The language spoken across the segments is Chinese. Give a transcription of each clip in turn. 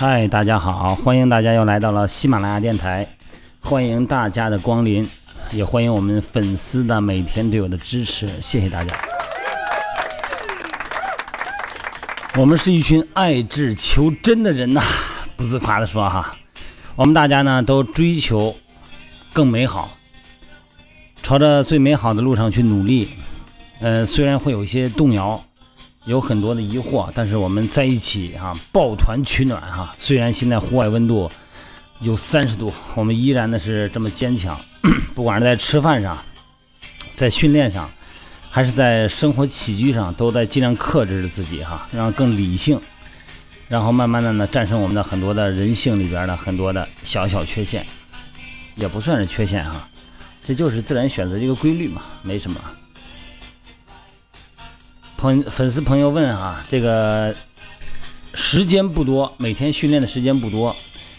嗨，大家好，欢迎大家又来到了喜马拉雅电台，欢迎大家的光临，也欢迎我们粉丝的每天对我的支持，谢谢大家。我们是一群爱智求真的人呐，不自夸的说哈，我们大家呢都追求更美好，朝着最美好的路上去努力。呃，虽然会有一些动摇。有很多的疑惑，但是我们在一起哈，抱团取暖哈。虽然现在户外温度有三十度，我们依然的是这么坚强。不管是在吃饭上，在训练上，还是在生活起居上，都在尽量克制着自己哈，让更理性，然后慢慢的呢，战胜我们的很多的人性里边的很多的小小缺陷，也不算是缺陷哈，这就是自然选择的一个规律嘛，没什么。朋粉丝朋友问啊，这个时间不多，每天训练的时间不多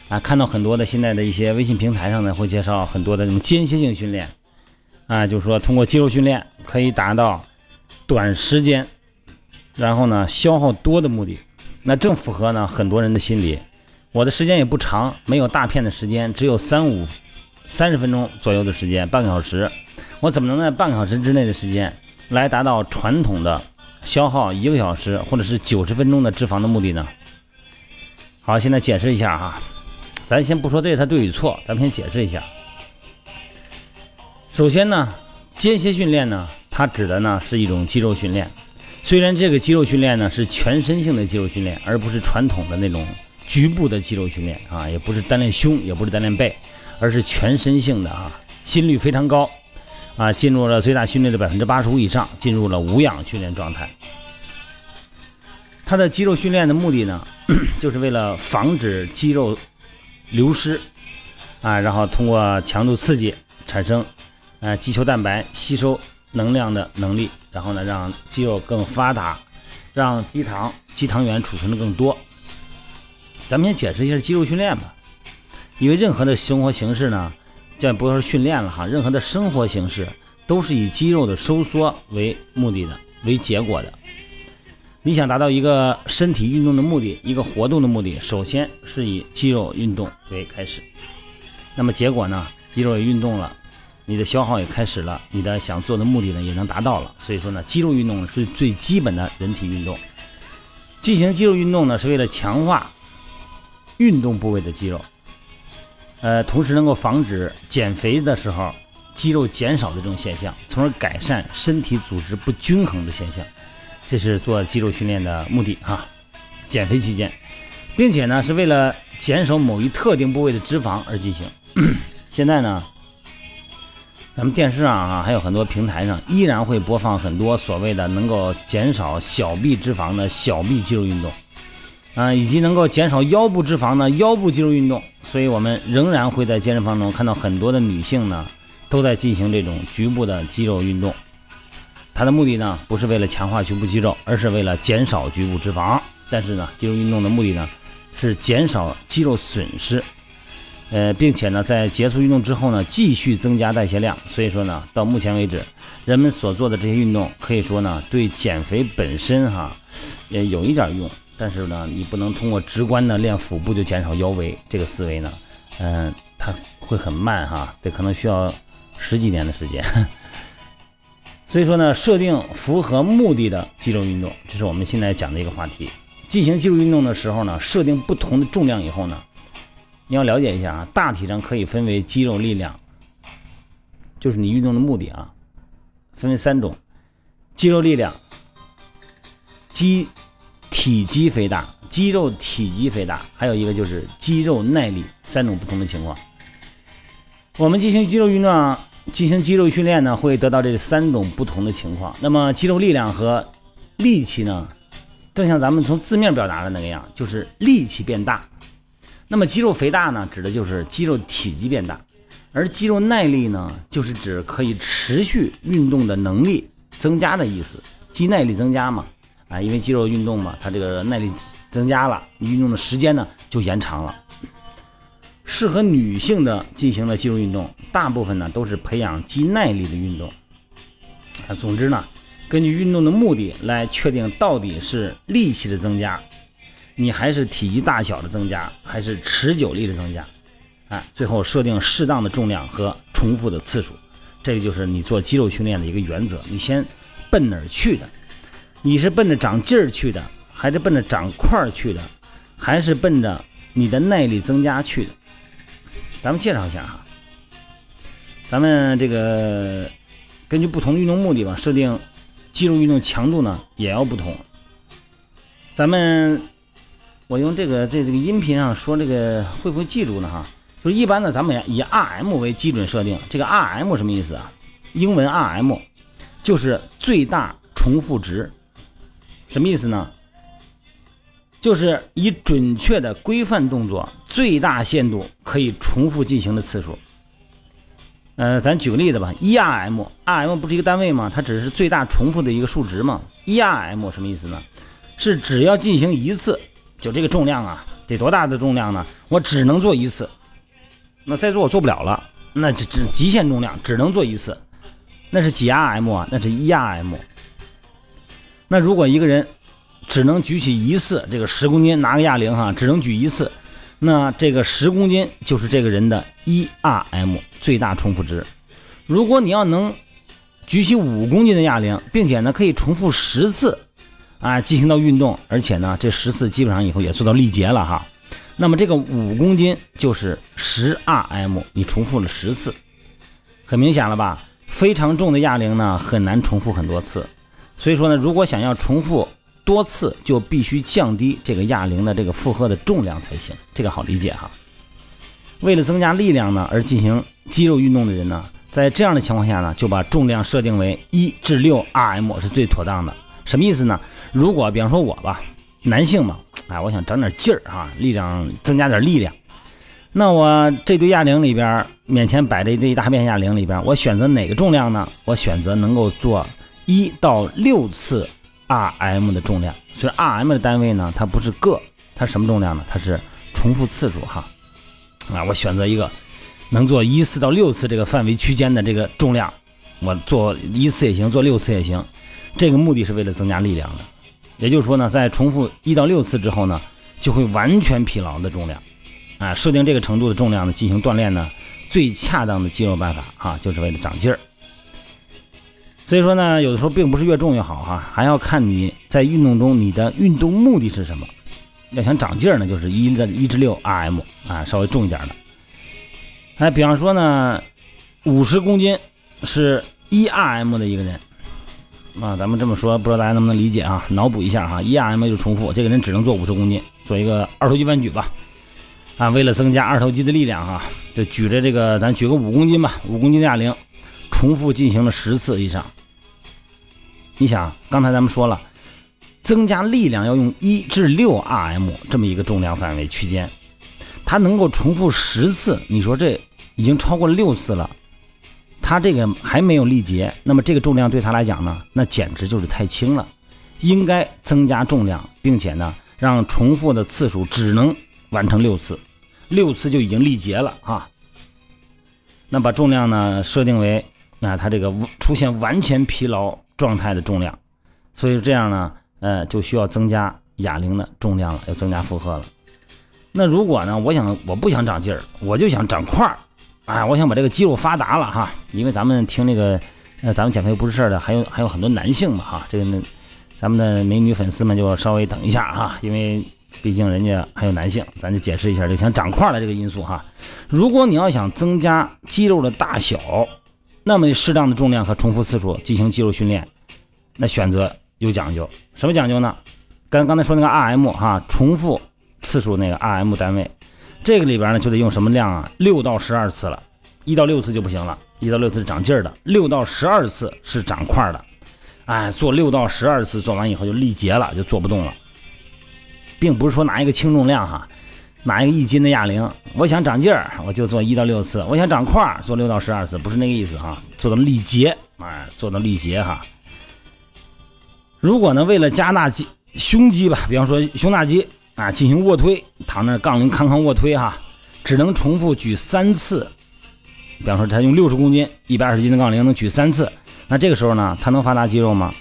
啊，看到很多的现在的一些微信平台上呢，会介绍很多的这种间歇性训练啊，就是说通过肌肉训练可以达到短时间，然后呢消耗多的目的，那正符合呢很多人的心理。我的时间也不长，没有大片的时间，只有三五三十分钟左右的时间，半个小时，我怎么能在半个小时之内的时间来达到传统的？消耗一个小时或者是九十分钟的脂肪的目的呢？好，现在解释一下哈，咱先不说这它对与错，咱们先解释一下。首先呢，间歇训练呢，它指的呢是一种肌肉训练。虽然这个肌肉训练呢是全身性的肌肉训练，而不是传统的那种局部的肌肉训练啊，也不是单练胸，也不是单练背，而是全身性的啊，心率非常高。啊，进入了最大心率的百分之八十五以上，进入了无氧训练状态。它的肌肉训练的目的呢，就是为了防止肌肉流失啊，然后通过强度刺激产生呃肌球蛋白吸收能量的能力，然后呢让肌肉更发达，让肌糖肌糖原储存的更多。咱们先解释一下肌肉训练吧，因为任何的生活形式呢。这不是训练了哈，任何的生活形式都是以肌肉的收缩为目的的，为结果的。你想达到一个身体运动的目的，一个活动的目的，首先是以肌肉运动为开始。那么结果呢？肌肉也运动了，你的消耗也开始了，你的想做的目的呢也能达到了。所以说呢，肌肉运动是最基本的人体运动。进行肌肉运动呢，是为了强化运动部位的肌肉。呃，同时能够防止减肥的时候肌肉减少的这种现象，从而改善身体组织不均衡的现象，这是做肌肉训练的目的哈。减肥期间，并且呢是为了减少某一特定部位的脂肪而进行。现在呢，咱们电视上啊，还有很多平台上依然会播放很多所谓的能够减少小臂脂肪的小臂肌肉运动。啊，以及能够减少腰部脂肪的腰部肌肉运动，所以我们仍然会在健身房中看到很多的女性呢，都在进行这种局部的肌肉运动。它的目的呢，不是为了强化局部肌肉，而是为了减少局部脂肪。但是呢，肌肉运动的目的呢，是减少肌肉损失，呃，并且呢，在结束运动之后呢，继续增加代谢量。所以说呢，到目前为止，人们所做的这些运动，可以说呢，对减肥本身哈，也有一点用。但是呢，你不能通过直观的练腹部就减少腰围，这个思维呢，嗯，它会很慢哈，这可能需要十几年的时间。所以说呢，设定符合目的的肌肉运动，这是我们现在讲的一个话题。进行肌肉运动的时候呢，设定不同的重量以后呢，你要了解一下啊，大体上可以分为肌肉力量，就是你运动的目的啊，分为三种：肌肉力量、肌。体积肥大，肌肉体积肥大，还有一个就是肌肉耐力，三种不同的情况。我们进行肌肉运动，进行肌肉训练呢，会得到这三种不同的情况。那么肌肉力量和力气呢，正像咱们从字面表达的那个样，就是力气变大。那么肌肉肥大呢，指的就是肌肉体积变大，而肌肉耐力呢，就是指可以持续运动的能力增加的意思，肌耐力增加嘛。啊，因为肌肉运动嘛，它这个耐力增加了，你运动的时间呢就延长了。适合女性的进行的肌肉运动，大部分呢都是培养肌耐力的运动。啊，总之呢，根据运动的目的来确定到底是力气的增加，你还是体积大小的增加，还是持久力的增加？啊，最后设定适当的重量和重复的次数，这个就是你做肌肉训练的一个原则。你先奔哪儿去的？你是奔着长劲儿去的，还是奔着长块儿去的，还是奔着你的耐力增加去的？咱们介绍一下哈。咱们这个根据不同运动目的吧，设定肌肉运动强度呢也要不同。咱们我用这个在这个音频上说这个会不会记住呢？哈。就是一般呢，咱们以 RM 为基准设定。这个 RM 什么意思啊？英文 RM 就是最大重复值。什么意思呢？就是以准确的规范动作，最大限度可以重复进行的次数。呃，咱举个例子吧，一 RM，RM 不是一个单位吗？它只是最大重复的一个数值嘛。一 RM 什么意思呢？是只要进行一次，就这个重量啊，得多大的重量呢？我只能做一次。那再做我做不了了，那只只极限重量只能做一次，那是几 RM 啊？那是一 RM。那如果一个人只能举起一次这个十公斤，拿个哑铃哈，只能举一次，那这个十公斤就是这个人的一 RM 最大重复值。如果你要能举起五公斤的哑铃，并且呢可以重复十次啊进行到运动，而且呢这十次基本上以后也做到力竭了哈。那么这个五公斤就是十 RM，你重复了十次，很明显了吧？非常重的哑铃呢，很难重复很多次。所以说呢，如果想要重复多次，就必须降低这个哑铃的这个负荷的重量才行。这个好理解哈。为了增加力量呢，而进行肌肉运动的人呢，在这样的情况下呢，就把重量设定为一至六 RM 是最妥当的。什么意思呢？如果比方说我吧。男性嘛，哎，我想长点劲儿哈，力量增加点力量。那我这堆哑铃里边，面前摆着这一大片哑铃里边，我选择哪个重量呢？我选择能够做一到六次 RM 的重量。所以 RM 的单位呢，它不是个，它什么重量呢？它是重复次数哈。啊，我选择一个能做一次到六次这个范围区间的这个重量，我做一次也行，做六次也行。这个目的是为了增加力量的。也就是说呢，在重复一到六次之后呢，就会完全疲劳的重量，啊，设定这个程度的重量呢进行锻炼呢，最恰当的肌肉办法哈，就是为了长劲儿。所以说呢，有的时候并不是越重越好哈，还要看你在运动中你的运动目的是什么。要想长劲儿呢，就是一的一至六 RM 啊，稍微重一点的。哎，比方说呢，五十公斤是一 RM 的一个人。啊，咱们这么说，不知道大家能不能理解啊？脑补一下哈，一 RM 就重复，这个人只能做五十公斤，做一个二头肌弯举吧。啊，为了增加二头肌的力量哈，就举着这个，咱举个五公斤吧，五公斤的哑铃，重复进行了十次以上。你想，刚才咱们说了，增加力量要用一至六 RM 这么一个重量范围区间，它能够重复十次，你说这已经超过六次了。他这个还没有力竭，那么这个重量对他来讲呢，那简直就是太轻了，应该增加重量，并且呢，让重复的次数只能完成六次，六次就已经力竭了啊。那把重量呢设定为啊，他这个出现完全疲劳状态的重量，所以这样呢，呃，就需要增加哑铃的重量了，要增加负荷了。那如果呢，我想我不想长劲儿，我就想长块儿。哎，我想把这个肌肉发达了哈，因为咱们听那个，呃，咱们减肥不是事儿的，还有还有很多男性嘛哈，这个呢，咱们的美女粉丝们就稍微等一下哈，因为毕竟人家还有男性，咱就解释一下这个想长块的这个因素哈。如果你要想增加肌肉的大小，那么适当的重量和重复次数进行肌肉训练，那选择有讲究，什么讲究呢？刚刚才说那个 RM 哈，重复次数那个 RM 单位。这个里边呢，就得用什么量啊？六到十二次了，一到六次就不行了。一到六次是长劲儿的，六到十二次是长块的。哎，做六到十二次，做完以后就力竭了，就做不动了。并不是说拿一个轻重量哈，拿一个一斤的哑铃，我想长劲儿，我就做一到六次；我想长块儿，做六到十二次，不是那个意思哈，做到力竭，哎，做到力竭哈。如果呢，为了加大肌胸肌吧，比方说胸大肌。啊，进行卧推，躺那杠铃康康卧推哈，只能重复举三次。比方说，他用六十公斤、一百二十斤的杠铃能举三次，那这个时候呢，他能发达肌肉吗？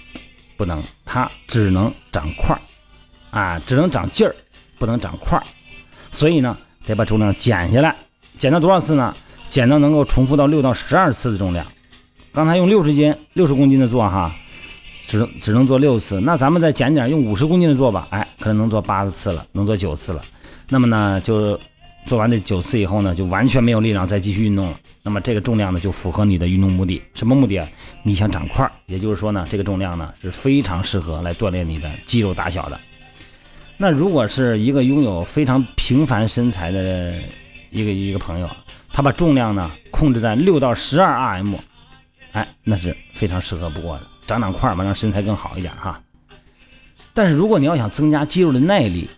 不能，他只能长块儿，啊，只能长劲儿。不能长块儿，所以呢，得把重量减下来，减到多少次呢？减到能够重复到六到十二次的重量。刚才用六十斤、六十公斤的做哈，只能只能做六次。那咱们再减点，用五十公斤的做吧，哎，可能能做八次了，能做九次了。那么呢，就做完这九次以后呢，就完全没有力量再继续运动了。那么这个重量呢，就符合你的运动目的。什么目的啊？你想长块儿，也就是说呢，这个重量呢是非常适合来锻炼你的肌肉大小的。那如果是一个拥有非常平凡身材的一个一个朋友，他把重量呢控制在六到十二 RM，哎，那是非常适合不过的，长长块儿嘛，让身材更好一点哈。但是如果你要想增加肌肉的耐力，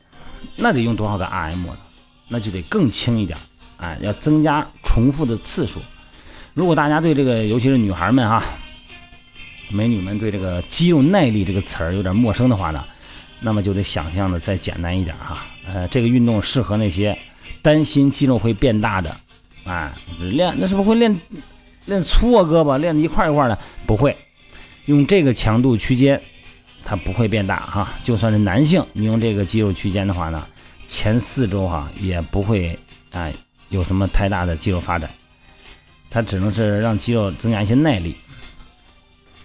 那得用多少个 RM 呢？那就得更轻一点。哎，要增加重复的次数。如果大家对这个，尤其是女孩们哈，美女们对这个肌肉耐力这个词儿有点陌生的话呢，那么就得想象的再简单一点哈。呃，这个运动适合那些担心肌肉会变大的，啊，练那是不是会练练粗啊胳膊练的一块一块的？不会，用这个强度区间，它不会变大哈。就算是男性，你用这个肌肉区间的话呢，前四周哈也不会啊。有什么太大的肌肉发展，它只能是让肌肉增加一些耐力。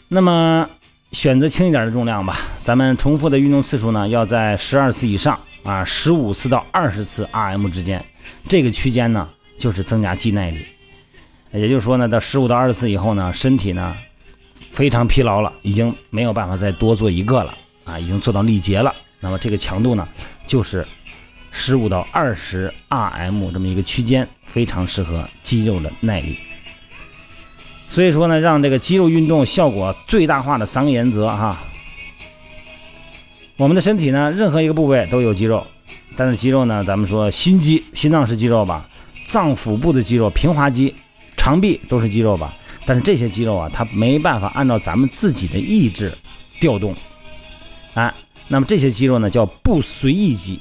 那么选择轻一点的重量吧，咱们重复的运动次数呢要在十二次以上啊，十五次到二十次 RM 之间，这个区间呢就是增加肌耐力。也就是说呢，到十五到二十次以后呢，身体呢非常疲劳了，已经没有办法再多做一个了啊，已经做到力竭了。那么这个强度呢就是。十五到二十 RM 这么一个区间，非常适合肌肉的耐力。所以说呢，让这个肌肉运动效果最大化的三个原则哈。我们的身体呢，任何一个部位都有肌肉，但是肌肉呢，咱们说心肌、心脏是肌肉吧，脏腑部的肌肉、平滑肌、肠壁都是肌肉吧。但是这些肌肉啊，它没办法按照咱们自己的意志调动，哎，那么这些肌肉呢，叫不随意肌。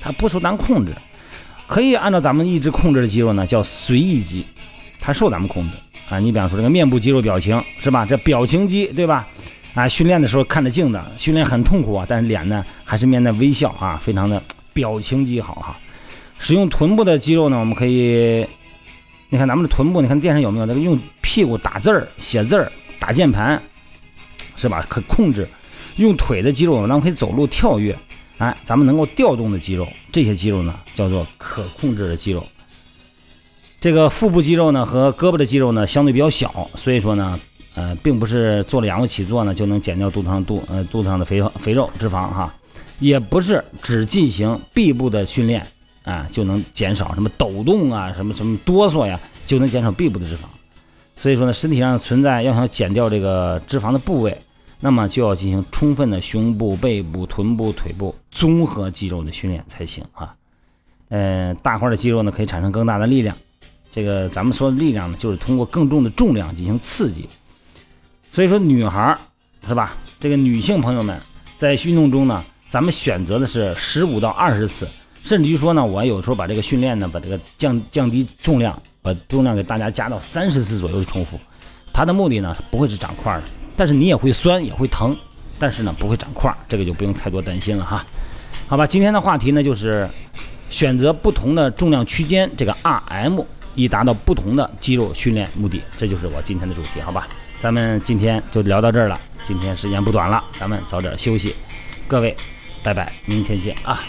它不受咱控制，可以按照咱们意志控制的肌肉呢，叫随意肌，它受咱们控制啊。你比方说这个面部肌肉表情是吧？这表情肌对吧？啊，训练的时候看着镜子，训练很痛苦啊，但是脸呢还是面带微笑啊，非常的表情肌好哈。使用臀部的肌肉呢，我们可以，你看咱们的臀部，你看电视有没有那个用屁股打字儿、写字儿、打键盘，是吧？可控制。用腿的肌肉，咱们可以走路、跳跃。哎，咱们能够调动的肌肉，这些肌肉呢叫做可控制的肌肉。这个腹部肌肉呢和胳膊的肌肉呢相对比较小，所以说呢，呃，并不是做了仰卧起坐呢就能减掉肚子上肚呃肚子上的肥肥肉脂肪哈，也不是只进行臂部的训练啊就能减少什么抖动啊什么什么哆嗦呀就能减少臂部的脂肪。所以说呢，身体上存在要想减掉这个脂肪的部位。那么就要进行充分的胸部、背部、臀部、腿部综合肌肉的训练才行啊。呃，大块的肌肉呢可以产生更大的力量。这个咱们说的力量呢，就是通过更重的重量进行刺激。所以说，女孩是吧？这个女性朋友们在运动中呢，咱们选择的是十五到二十次，甚至于说呢，我有时候把这个训练呢，把这个降降低重量，把重量给大家加到三十次左右的重复。它的目的呢，不会是长块的。但是你也会酸，也会疼，但是呢不会长块，这个就不用太多担心了哈。好吧，今天的话题呢就是选择不同的重量区间，这个 RM 以达到不同的肌肉训练目的，这就是我今天的主题，好吧？咱们今天就聊到这儿了，今天时间不短了，咱们早点休息，各位，拜拜，明天见啊。